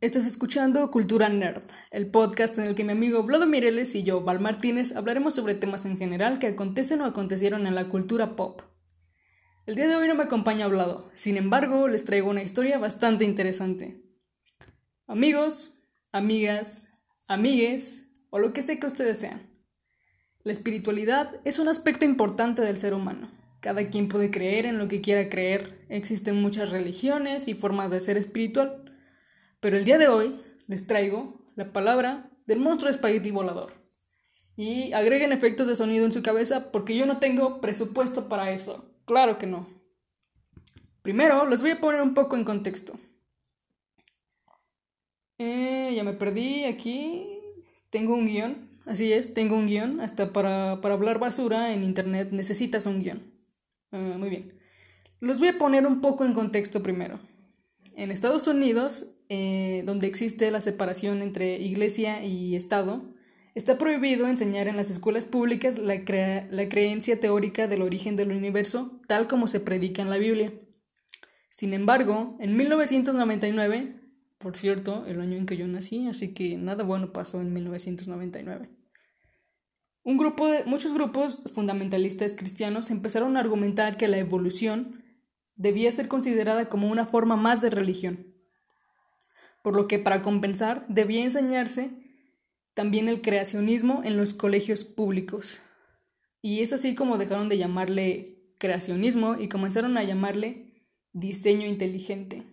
Estás escuchando Cultura Nerd, el podcast en el que mi amigo Vlado Mireles y yo, Val Martínez, hablaremos sobre temas en general que acontecen o acontecieron en la cultura pop. El día de hoy no me acompaña Vlado, sin embargo, les traigo una historia bastante interesante. Amigos, amigas, amigues, o lo que sea que ustedes sean. La espiritualidad es un aspecto importante del ser humano. Cada quien puede creer en lo que quiera creer. Existen muchas religiones y formas de ser espiritual. Pero el día de hoy les traigo la palabra del monstruo espagueti volador. Y agreguen efectos de sonido en su cabeza porque yo no tengo presupuesto para eso. Claro que no. Primero, les voy a poner un poco en contexto. Eh, ya me perdí aquí. Tengo un guion. Así es, tengo un guion. Hasta para, para hablar basura en internet necesitas un guion. Ah, muy bien. Los voy a poner un poco en contexto primero. En Estados Unidos eh, donde existe la separación entre iglesia y Estado, está prohibido enseñar en las escuelas públicas la, la creencia teórica del origen del universo tal como se predica en la Biblia. Sin embargo, en 1999, por cierto, el año en que yo nací, así que nada bueno pasó en 1999. Un grupo de, muchos grupos fundamentalistas cristianos empezaron a argumentar que la evolución debía ser considerada como una forma más de religión por lo que para compensar debía enseñarse también el creacionismo en los colegios públicos. Y es así como dejaron de llamarle creacionismo y comenzaron a llamarle diseño inteligente.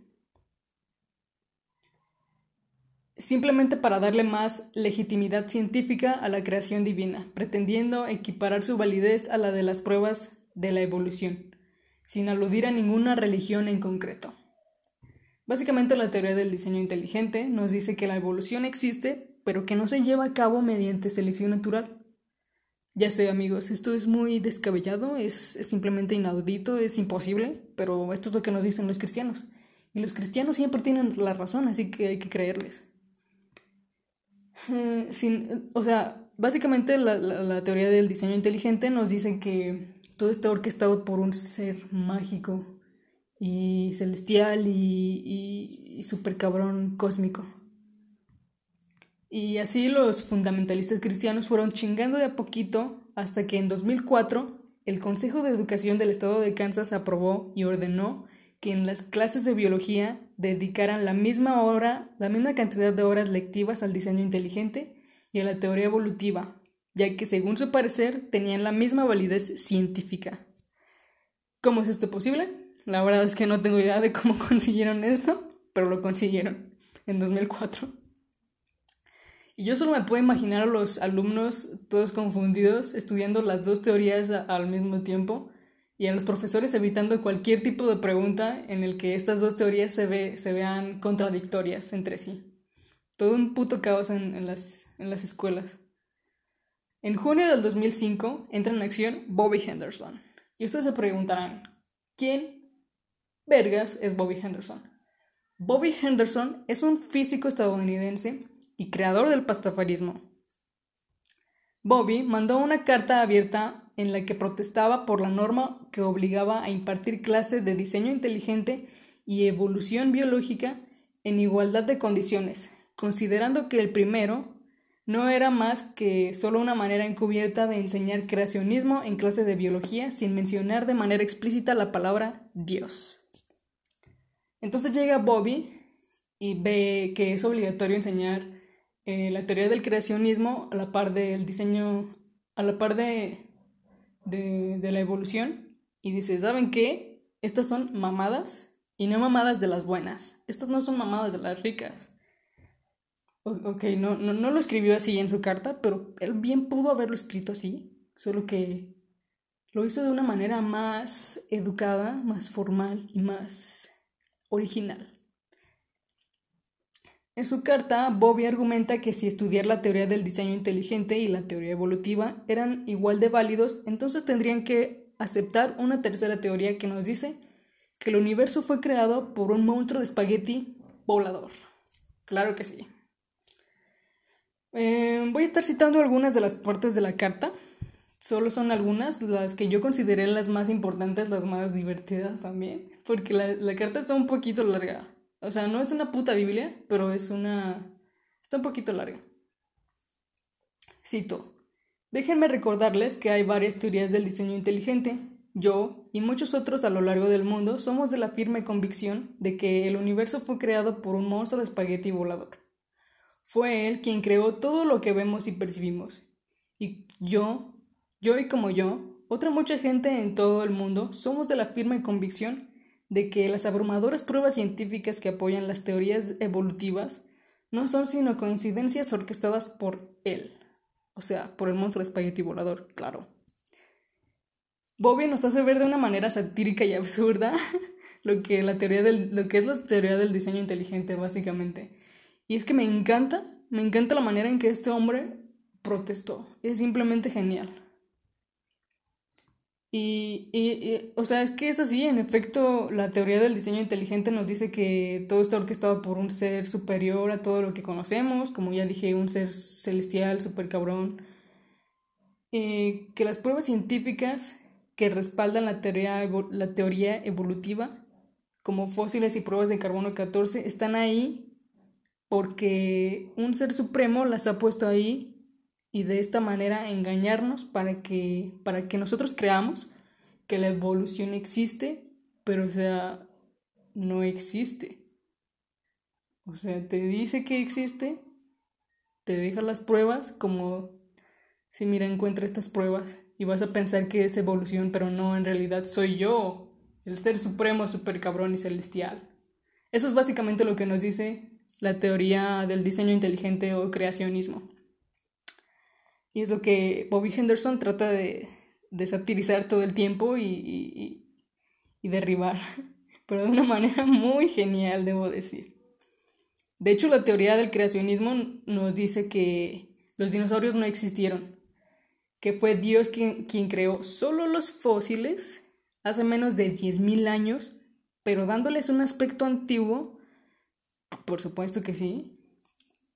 Simplemente para darle más legitimidad científica a la creación divina, pretendiendo equiparar su validez a la de las pruebas de la evolución, sin aludir a ninguna religión en concreto. Básicamente la teoría del diseño inteligente nos dice que la evolución existe, pero que no se lleva a cabo mediante selección natural. Ya sé amigos, esto es muy descabellado, es, simplemente inaudito, es imposible, pero esto es lo que nos dicen los cristianos. Y los cristianos siempre tienen la razón, así que hay que creerles. Eh, sin, o sea, básicamente la, la teoría del diseño inteligente nos dice que todo está orquestado por un ser mágico, y celestial y, y, super cabrón cósmico. Y así los fundamentalistas cristianos fueron chingando de a poquito hasta que en 2004 el Consejo de Educación del Estado de Kansas aprobó y ordenó que en las clases de biología dedicaran la misma hora, la misma cantidad de horas lectivas al diseño inteligente y a la teoría evolutiva, ya que según su parecer tenían la misma validez científica. ¿Cómo es esto posible? La verdad es que no tengo idea de cómo consiguieron esto, pero lo consiguieron en 2004. Y yo solo me puedo imaginar a los alumnos todos confundidos estudiando las dos teorías al mismo tiempo y a los profesores evitando cualquier tipo de pregunta en el que estas dos teorías se, ve, se vean contradictorias entre sí. Todo un puto caos en, en, las, en las escuelas. En junio del 2005 entra en acción Bobby Henderson. Y ustedes se preguntarán, ¿quién vergas es Bobby Henderson. Bobby Henderson es un físico estadounidense y creador del pastafarismo. Bobby mandó una carta abierta en la que protestaba por la norma que obligaba a impartir clases de diseño inteligente y evolución biológica en igualdad de condiciones, considerando que el primero no era más que solo una manera encubierta de enseñar creacionismo en clases de biología sin mencionar de manera explícita la palabra Dios. Entonces llega Bobby y ve que es obligatorio enseñar eh, la teoría del creacionismo a la par del diseño, a la par de, de, la evolución y dice, ¿saben qué? Estas son mamadas y no mamadas de las buenas. Estas no son mamadas de las ricas. ok, no, no, no lo escribió así en su carta, pero él bien pudo haberlo escrito así, solo que lo hizo de una manera más educada, más formal y más original. En su carta, Bobby argumenta que si estudiar la teoría del diseño inteligente y la teoría evolutiva eran igual de válidos, entonces tendrían que aceptar una tercera teoría que nos dice que el universo fue creado por un monstruo de espagueti volador. Claro que sí. Eh, voy a estar citando algunas de las partes de la carta. Solo son algunas, las que yo consideré las más importantes, las más divertidas también porque la, carta está un poquito larga. O sea, no es una puta Biblia, pero es una... Está un poquito larga. Cito. Déjenme recordarles que hay varias teorías del diseño inteligente. Yo y muchos otros a lo largo del mundo somos de la firme convicción de que el universo fue creado por un monstruo de espagueti volador. Fue él quien creó todo lo que vemos y percibimos. Y yo, yo y como yo, otra mucha gente en todo el mundo somos de la firme convicción de que las abrumadoras pruebas científicas que apoyan las teorías evolutivas no son sino coincidencias orquestadas por él, o sea, por el monstruo espagueti volador, claro. Bobby nos hace ver de una manera satírica y absurda lo que, la teoría del, lo que es la teoría del diseño inteligente, básicamente. Y es que me encanta, me encanta la manera en que este hombre protestó. Es simplemente genial. Y, y, o sea, es que es así, en efecto, la teoría del diseño inteligente nos dice que todo está orquestado por un ser superior a todo lo que conocemos, como ya dije, un ser celestial, super cabrón. Eh, que las pruebas científicas que respaldan la teoría, la teoría evolutiva, como fósiles y pruebas de carbono 14, están ahí porque un ser supremo las ha puesto ahí y de esta manera engañarnos para que, para que nosotros creamos que la evolución existe, pero o sea, no existe. O sea, te dice que existe, te deja las pruebas como si mira, encuentra estas pruebas y vas a pensar que es evolución, pero no, en realidad soy yo, el ser supremo, super cabrón y celestial. Eso es básicamente lo que nos dice la teoría del diseño inteligente o creacionismo. Y es lo que Bobby Henderson trata de, de satirizar todo el tiempo y, y, derribar, pero de una manera muy genial, debo decir. De hecho, la teoría del creacionismo nos dice que los dinosaurios no existieron, que fue Dios quien, quien creó solo los fósiles hace menos de 10.000 años, pero dándoles un aspecto antiguo, por supuesto que sí,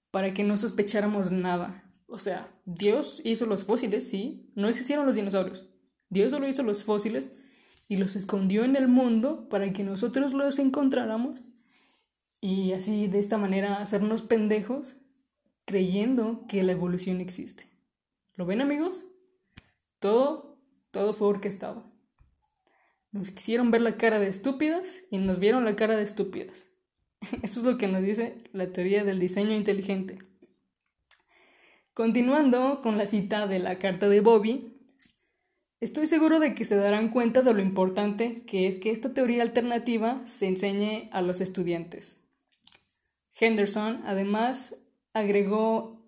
para que no sospecháramos nada. O sea, Dios hizo los fósiles, sí, no existieron los dinosaurios. Dios solo hizo los fósiles y los escondió en el mundo para que nosotros los encontráramos y así de esta manera hacernos pendejos creyendo que la evolución existe. ¿Lo ven amigos? Todo, todo fue orquestado. Nos quisieron ver la cara de estúpidas y nos vieron la cara de estúpidas. Eso es lo que nos dice la teoría del diseño inteligente. Continuando con la cita de la carta de Bobby, estoy seguro de que se darán cuenta de lo importante que es que esta teoría alternativa se enseñe a los estudiantes. Henderson además agregó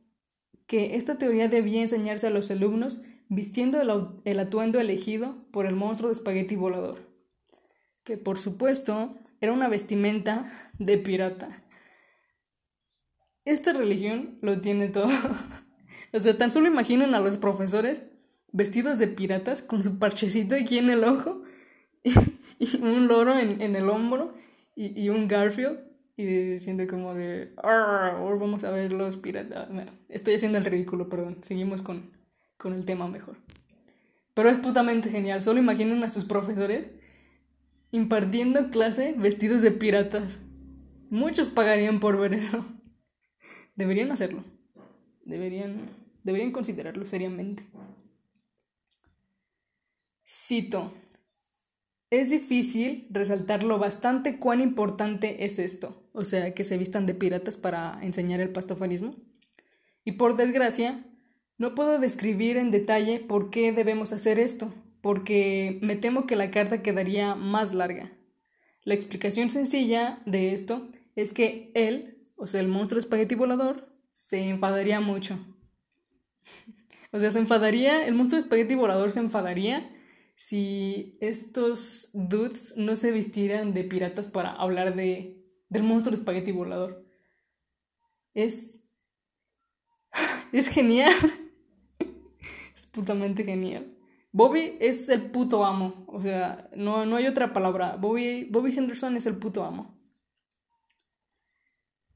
que esta teoría debía enseñarse a los alumnos vistiendo el, atuendo elegido por el monstruo de espagueti volador, que por supuesto era una vestimenta de pirata. Esta religión lo tiene todo. O sea, tan solo imaginen a los profesores vestidos de piratas con su parchecito aquí en el ojo y, un loro en, el hombro y, un Garfield y diciendo como de, ahora vamos a ver los piratas. estoy haciendo el ridículo, perdón. Seguimos con, con el tema mejor. Pero es putamente genial. Solo imaginen a sus profesores impartiendo clase vestidos de piratas. Muchos pagarían por ver eso. Deberían hacerlo. Deberían Deberían considerarlo seriamente. Cito. Es difícil resaltar lo bastante cuán importante es esto, o sea, que se vistan de piratas para enseñar el pastafarismo. Y por desgracia, no puedo describir en detalle por qué debemos hacer esto, porque me temo que la carta quedaría más larga. La explicación sencilla de esto es que él, o sea, el monstruo espagueti volador, se enfadaría mucho o sea, se enfadaría, el monstruo de espagueti volador se enfadaría si estos dudes no se vistieran de piratas para hablar de, del monstruo de espagueti volador. Es... Es genial. es putamente genial. Bobby es el puto amo. O sea, no, no hay otra palabra. Bobby, Bobby Henderson es el puto amo.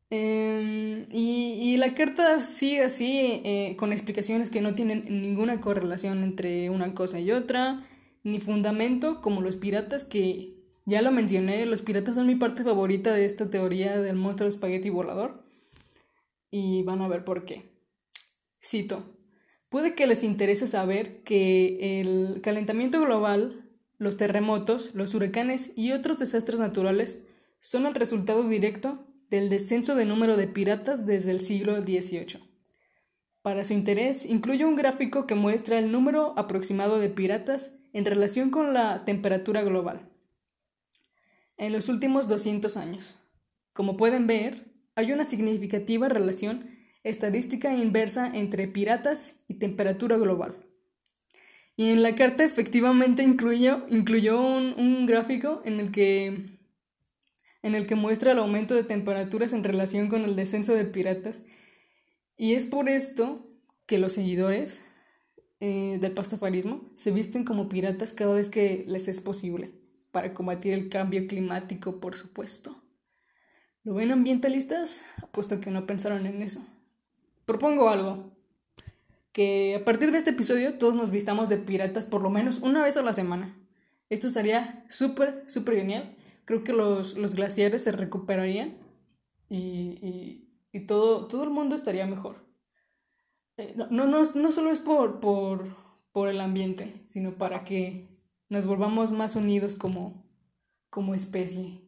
Em, y, la carta sigue así, eh, con explicaciones que no tienen ninguna correlación entre una cosa y otra, ni fundamento, como los piratas que Ya lo mencioné, los piratas son mi parte favorita de esta teoría del monstruo espagueti volador. Y van a ver por qué. Cito. Puede que les interese saber que el calentamiento global, los terremotos, los huracanes y otros desastres naturales son el resultado directo del descenso de número de piratas desde el siglo XVIII. Para su interés, incluyo un gráfico que muestra el número aproximado de piratas en relación con la temperatura global en los últimos 200 años. Como pueden ver, hay una significativa relación estadística inversa entre piratas y temperatura global. Y en la carta efectivamente incluyó, incluyó un, gráfico en el, que, en el que muestra el aumento de temperaturas en relación con el descenso de piratas. Y es por esto que los seguidores eh, del pastafarismo se visten como piratas cada vez que les es posible para combatir el cambio climático, por supuesto. ¿Lo ven ambientalistas? Apuesto que no pensaron en eso. Propongo algo. Que a partir de este episodio todos nos vistamos de piratas por lo menos una vez a la semana. Esto estaría súper, súper genial. Creo que los, glaciares se recuperarían y, y, todo, todo el mundo estaría mejor. Eh, no, no, no, solo es por, por, por el ambiente, sino para que nos volvamos más unidos como, como especie.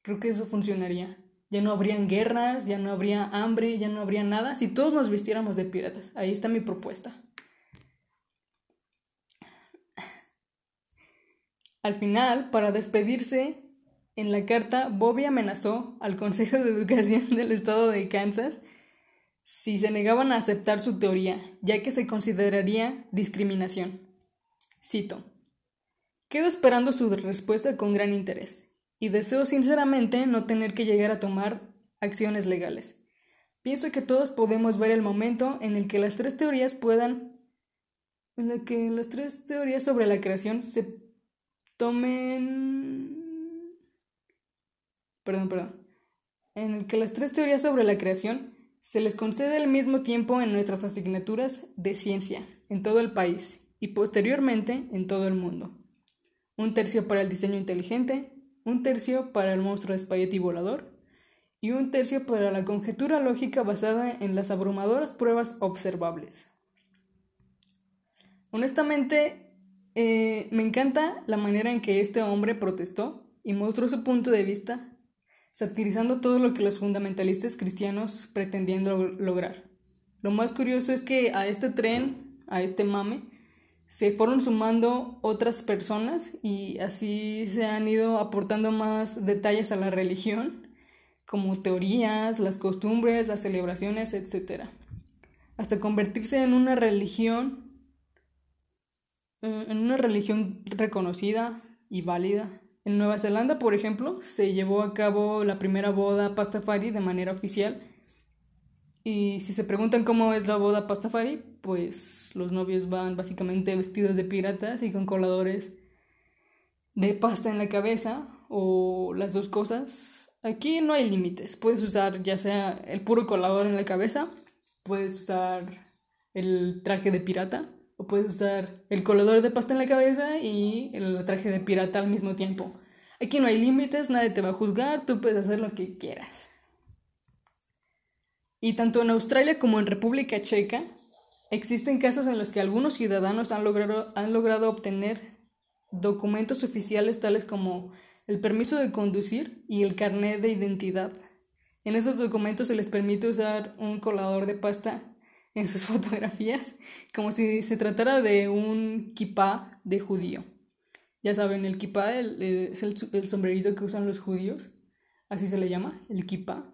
Creo que eso funcionaría. Ya no habrían guerras, ya no habría hambre, ya no habría nada si todos nos vistiéramos de piratas. Ahí está mi propuesta. Al final, para despedirse, en la carta, Bobby amenazó al Consejo de Educación del Estado de Kansas si se negaban a aceptar su teoría, ya que se consideraría discriminación. Cito. Quedo esperando su respuesta con gran interés y deseo sinceramente no tener que llegar a tomar acciones legales. Pienso que todos podemos ver el momento en el que las tres teorías puedan en el que las tres teorías sobre la creación se tomen perdón, perdón. En el que las tres teorías sobre la creación se les concede al mismo tiempo en nuestras asignaturas de ciencia en todo el país y posteriormente en todo el mundo un tercio para el diseño inteligente, un tercio para el monstruo espagueti volador y un tercio para la conjetura lógica basada en las abrumadoras pruebas observables. Honestamente, eh, me encanta la manera en que este hombre protestó y mostró su punto de vista, satirizando todo lo que los fundamentalistas cristianos pretendían lograr. Lo más curioso es que a este tren, a este mame, se fueron sumando otras personas y así se han ido aportando más detalles a la religión, como teorías, las costumbres, las celebraciones, etc. Hasta convertirse en una religión, en una religión reconocida y válida. En Nueva Zelanda, por ejemplo, se llevó a cabo la primera boda pastafari de manera oficial y si se preguntan cómo es la boda pastafari, pues los novios van básicamente vestidos de piratas y con coladores de pasta en la cabeza o las dos cosas. Aquí no hay límites. Puedes usar ya sea el puro colador en la cabeza, puedes usar el traje de pirata o puedes usar el colador de pasta en la cabeza y el traje de pirata al mismo tiempo. Aquí no hay límites, nadie te va a juzgar, tú puedes hacer lo que quieras. Y tanto en Australia como en República Checa existen casos en los que algunos ciudadanos han logrado, han logrado obtener documentos oficiales tales como el permiso de conducir y el carnet de identidad. En esos documentos se les permite usar un colador de pasta en sus fotografías, como si se tratara de un kipá de judío. Ya saben, el kipá es el, el sombrerito que usan los judíos, así se le llama, el kipá.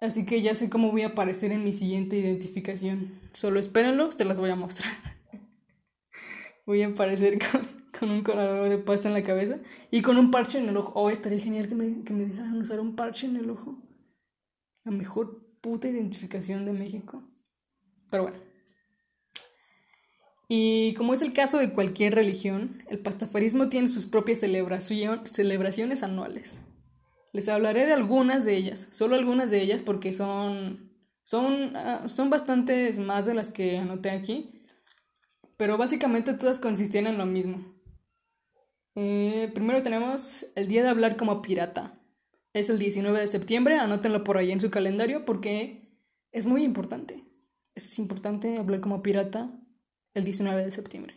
Así que ya sé cómo voy a aparecer en mi siguiente identificación. Solo espérenlo, te las voy a mostrar. voy a aparecer con, un colador de pasta en la cabeza y con un parche en el ojo. Oh, estaría genial que me, que me dejaran usar un parche en el ojo. La mejor puta identificación de México. Pero bueno. Y como es el caso de cualquier religión, el pastafarismo tiene sus propias celebraciones anuales. Les hablaré de algunas de ellas, solo algunas de ellas porque son, son, ah, son bastantes más de las que anoté aquí, pero básicamente todas consistían en lo mismo. Eh, primero tenemos el día de hablar como pirata. Es el 19 de septiembre, anótenlo por ahí en su calendario porque es muy importante. Es importante hablar como pirata el 19 de septiembre.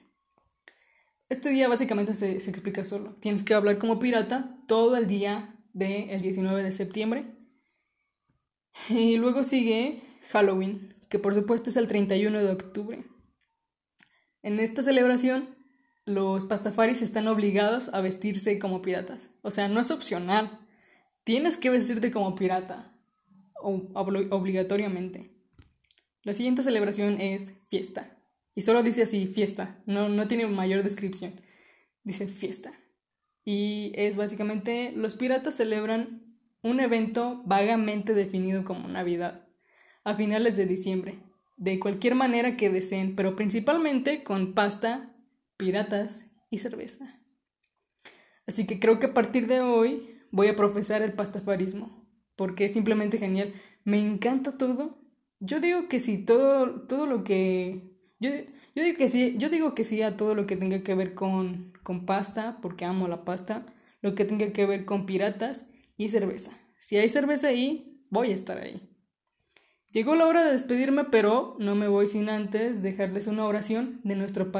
Este día básicamente se, se explica solo. Tienes que hablar como pirata todo el día del 19 de septiembre. Y luego sigue Halloween, que por supuesto es el 31 de octubre. En esta celebración, los pastafaris están obligados a vestirse como piratas. O sea, no es opcional. Tienes que vestirte como pirata. obligatoriamente. La siguiente celebración es fiesta. Y solo dice así, fiesta. No, no tiene mayor descripción. Dice fiesta. Y es básicamente, los piratas celebran un evento vagamente definido como Navidad, a finales de diciembre, de cualquier manera que deseen, pero principalmente con pasta, piratas y cerveza. Así que creo que a partir de hoy voy a profesar el pastafarismo, porque es simplemente genial. Me encanta todo. Yo digo que sí, todo, todo lo que... Yo, yo digo que sí, yo digo que sí a todo lo que tenga que ver con, con pasta, porque amo la pasta, lo que tenga que ver con piratas y cerveza. Si hay cerveza ahí, voy a estar ahí. Llegó la hora de despedirme, pero no me voy sin antes dejarles una oración de nuestro,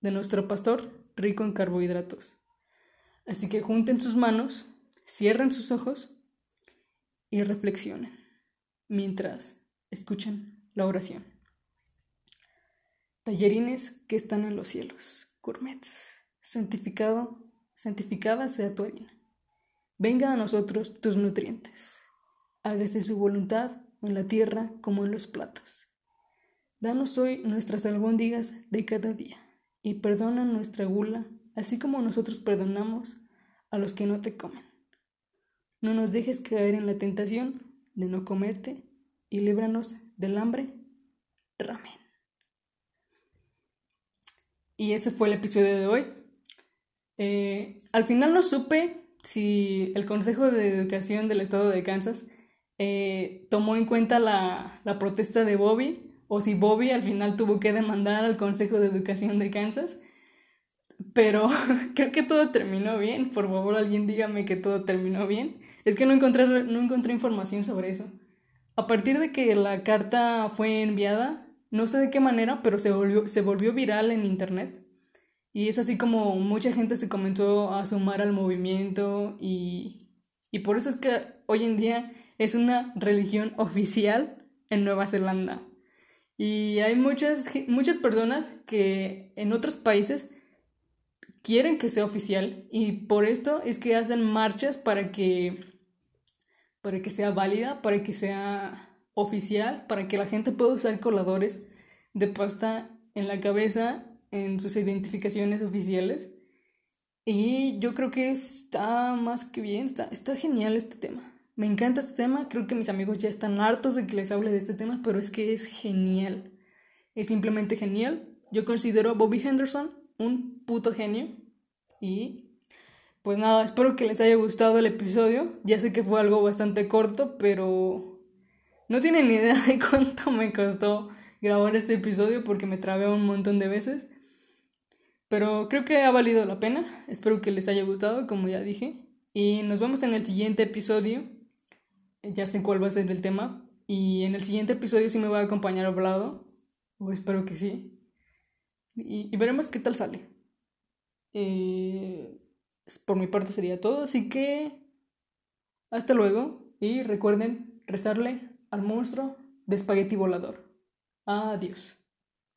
de nuestro pastor rico en carbohidratos. Así que junten sus manos, cierren sus ojos y reflexionen mientras escuchan la oración. Tallerines que están en los cielos, gourmets, santificado, santificada sea tu harina. Venga a nosotros tus nutrientes. Hágase su voluntad en la tierra como en los platos. Danos hoy nuestras albóndigas de cada día, y perdona nuestra gula, así como nosotros perdonamos a los que no te comen. No nos dejes caer en la tentación de no comerte, y líbranos del hambre. Amén. Y ese fue el episodio de hoy. Eh, al final no supe si el Consejo de Educación del Estado de Kansas eh, tomó en cuenta la, protesta de Bobby o si Bobby al final tuvo que demandar al Consejo de Educación de Kansas. Pero creo que todo terminó bien. Por favor, alguien dígame que todo terminó bien. Es que no encontré, no encontré información sobre eso. A partir de que la carta fue enviada, no sé de qué manera, pero se volvió, se volvió viral en internet. Y es así como mucha gente se comenzó a sumar al movimiento y, y por eso es que hoy en día es una religión oficial en Nueva Zelanda. Y hay muchas, muchas personas que en otros países quieren que sea oficial y por esto es que hacen marchas para que, para que sea válida, para que sea oficial, para que la gente pueda usar coladores de pasta en la cabeza en sus identificaciones oficiales. Y yo creo que está más que bien, está, está genial este tema. Me encanta este tema, creo que mis amigos ya están hartos de que les hable de este tema, pero es que es genial. Es simplemente genial. Yo considero a Bobby Henderson un puto genio. Y pues nada, espero que les haya gustado el episodio. Ya sé que fue algo bastante corto, pero no tienen ni idea de cuánto me costó grabar este episodio porque me trabé un montón de veces. Pero creo que ha valido la pena. Espero que les haya gustado, como ya dije. Y nos vemos en el siguiente episodio. Ya sé cuál va a ser el tema. Y en el siguiente episodio sí me va a acompañar hablado. O espero que sí. Y, veremos qué tal sale. Eh, por mi parte sería todo. Así que... Hasta luego. Y recuerden rezarle al monstruo de espagueti volador. Adiós.